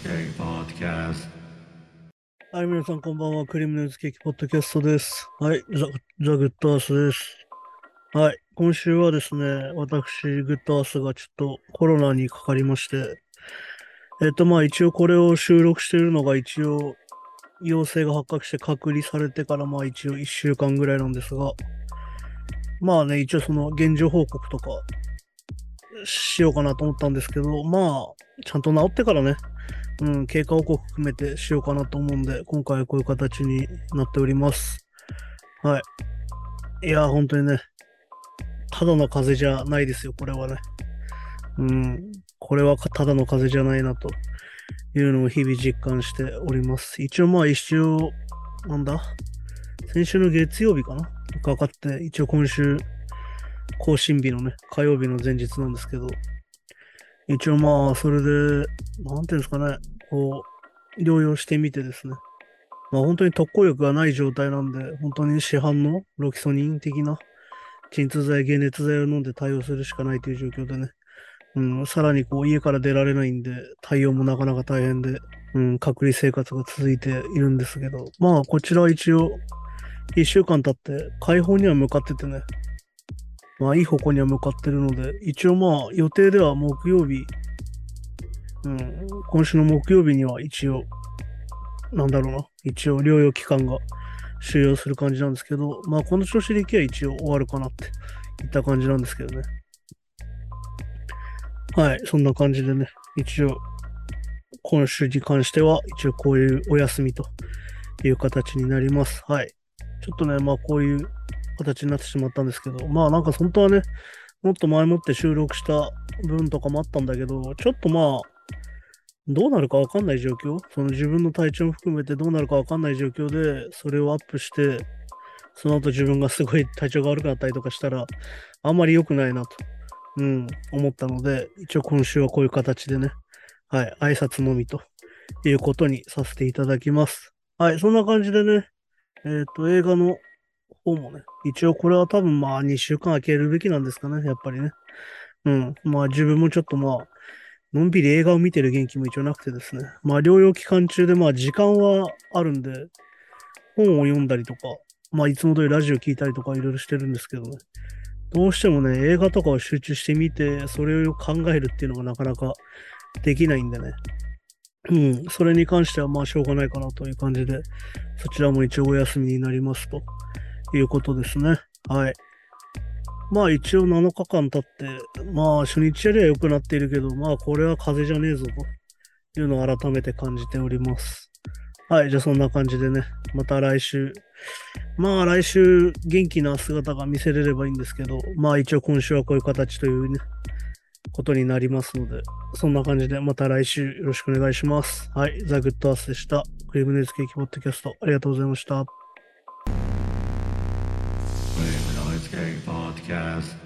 Cake Podcast. はい、皆さんこんばんは。クリームノイズケーキポッドキャストです。はい、ザ・ザ・グッドアースです。はい、今週はですね、私、グッドアースがちょっとコロナにかかりまして、えっ、と、まあ一応これを収録しているのが一応陽性が発覚して隔離されてからまあ一応1週間ぐらいなんですが、まあね、一応その現状報告とかしようかなと思ったんですけど、まあ、ちゃんと治ってからね、うん、経過報告含めてしようかなと思うんで、今回はこういう形になっております。はい。いや、本当にね、ただの風邪じゃないですよ、これはね。うん、これはただの風邪じゃないなというのを日々実感しております。一応まあ一応、なんだ？先週の月曜日かな？かかって、一応今週、更新日のね、火曜日の前日なんですけど、一応まあ、それで、なんていうんですかね、こう、療養してみてですね。まあ本当に特効薬がない状態なんで、本当に市販のロキソニン的な鎮痛剤、解熱剤を飲んで対応するしかないという状況でね。うん、さらにこう家から出られないんで、対応もなかなか大変で、うん、隔離生活が続いているんですけど、まあこちらは一応、一週間経って解放には向かっててね、まあいい方向には向かってるので、一応まあ予定では木曜日、うん、今週の木曜日には一応、なんだろうな、一応療養期間が終了する感じなんですけど、まあこの調子でいけば一応終わるかなっていった感じなんですけどね。はい、そんな感じでね、一応、今週に関しては一応こういうお休みという形になります。はい。ちょっとね、まあこういう形になってしまったんですけど、まあなんか本当はね、もっと前もって収録した分とかもあったんだけど、ちょっとまあ、どうなるかわかんない状況、その自分の体調も含めてどうなるかわかんない状況で、それをアップして、その後自分がすごい体調が悪くなったりとかしたら、あんまり良くないなと、うん、思ったので、一応今週はこういう形でね、はい、挨拶のみということにさせていただきます。はい、そんな感じでね、えっ、と、映画の方もね、一応これは多分まあ2週間空けるべきなんですかね、やっぱりね。うん。まあ自分もちょっとまあ、のんびり映画を見てる元気も一応なくてですね。まあ療養期間中でまあ時間はあるんで、本を読んだりとか、まあいつも通りラジオ聞いたりとかいろいろしてるんですけどね。どうしてもね、映画とかを集中してみて、それを考えるっていうのがなかなかできないんでね。うん。それに関してはまあしょうがないかなという感じで、そちらも一応お休みになりますと。いうことですね。はい。まあ一応7日間経って、まあ初日よりは良くなっているけど、まあこれは風邪じゃねえぞというのを改めて感じております。はい、じゃあそんな感じでね、また来週、まあ来週元気な姿が見せれればいいんですけど、まあ一応今週はこういう形というね、ことになりますので、そんな感じでまた来週よろしくお願いします。はい、ザ・グッドアースでした。クリームネイズケーキポッドキャストありがとうございました。Podcast.